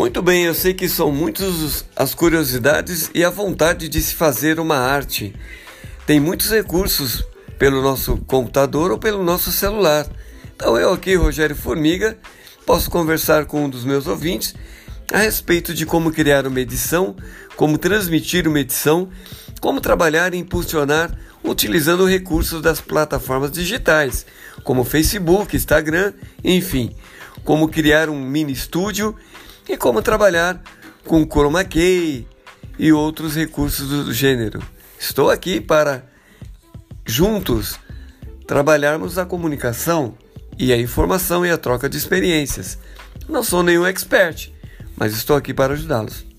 Muito bem, eu sei que são muitas as curiosidades e a vontade de se fazer uma arte. Tem muitos recursos pelo nosso computador ou pelo nosso celular. Então eu aqui, Rogério Formiga, posso conversar com um dos meus ouvintes a respeito de como criar uma edição, como transmitir uma edição, como trabalhar e impulsionar utilizando recursos das plataformas digitais, como Facebook, Instagram, enfim, como criar um mini estúdio e como trabalhar com chroma key e outros recursos do gênero. Estou aqui para juntos trabalharmos a comunicação e a informação e a troca de experiências. Não sou nenhum expert, mas estou aqui para ajudá-los.